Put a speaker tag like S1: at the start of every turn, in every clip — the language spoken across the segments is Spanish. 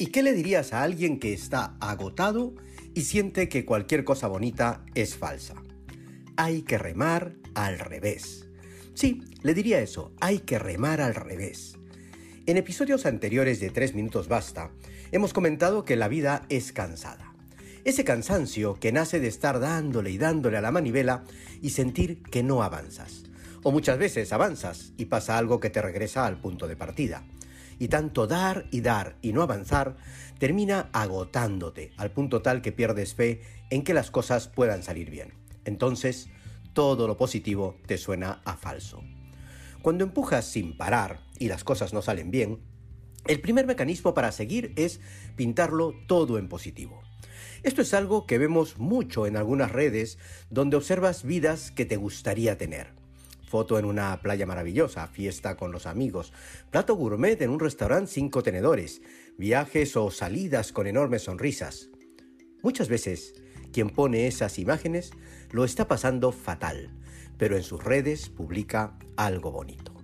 S1: ¿Y qué le dirías a alguien que está agotado y siente que cualquier cosa bonita es falsa? Hay que remar al revés. Sí, le diría eso, hay que remar al revés. En episodios anteriores de 3 minutos basta, hemos comentado que la vida es cansada. Ese cansancio que nace de estar dándole y dándole a la manivela y sentir que no avanzas. O muchas veces avanzas y pasa algo que te regresa al punto de partida. Y tanto dar y dar y no avanzar termina agotándote al punto tal que pierdes fe en que las cosas puedan salir bien. Entonces, todo lo positivo te suena a falso. Cuando empujas sin parar y las cosas no salen bien, el primer mecanismo para seguir es pintarlo todo en positivo. Esto es algo que vemos mucho en algunas redes donde observas vidas que te gustaría tener. Foto en una playa maravillosa, fiesta con los amigos, plato gourmet en un restaurante sin contenedores, viajes o salidas con enormes sonrisas. Muchas veces, quien pone esas imágenes lo está pasando fatal, pero en sus redes publica algo bonito.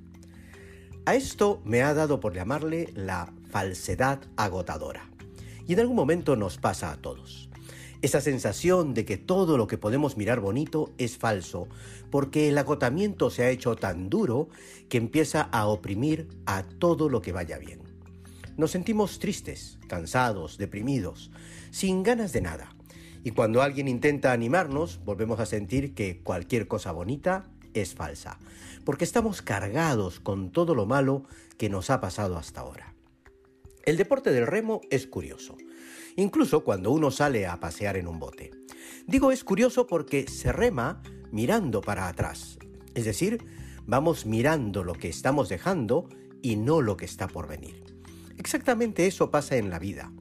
S1: A esto me ha dado por llamarle la falsedad agotadora. Y en algún momento nos pasa a todos. Esa sensación de que todo lo que podemos mirar bonito es falso, porque el agotamiento se ha hecho tan duro que empieza a oprimir a todo lo que vaya bien. Nos sentimos tristes, cansados, deprimidos, sin ganas de nada. Y cuando alguien intenta animarnos, volvemos a sentir que cualquier cosa bonita es falsa, porque estamos cargados con todo lo malo que nos ha pasado hasta ahora. El deporte del remo es curioso, incluso cuando uno sale a pasear en un bote. Digo es curioso porque se rema mirando para atrás, es decir, vamos mirando lo que estamos dejando y no lo que está por venir. Exactamente eso pasa en la vida.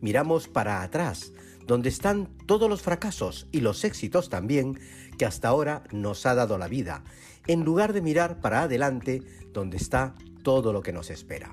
S1: Miramos para atrás, donde están todos los fracasos y los éxitos también que hasta ahora nos ha dado la vida, en lugar de mirar para adelante, donde está todo lo que nos espera.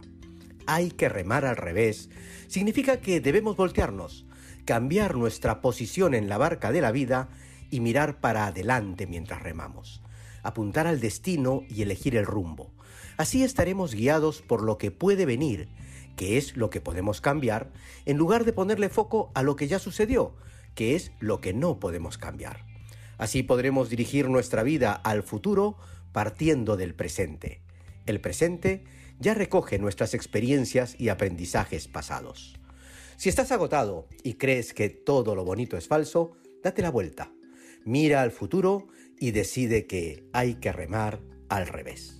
S1: Hay que remar al revés. Significa que debemos voltearnos, cambiar nuestra posición en la barca de la vida y mirar para adelante mientras remamos. Apuntar al destino y elegir el rumbo. Así estaremos guiados por lo que puede venir que es lo que podemos cambiar, en lugar de ponerle foco a lo que ya sucedió, que es lo que no podemos cambiar. Así podremos dirigir nuestra vida al futuro partiendo del presente. El presente ya recoge nuestras experiencias y aprendizajes pasados. Si estás agotado y crees que todo lo bonito es falso, date la vuelta. Mira al futuro y decide que hay que remar al revés.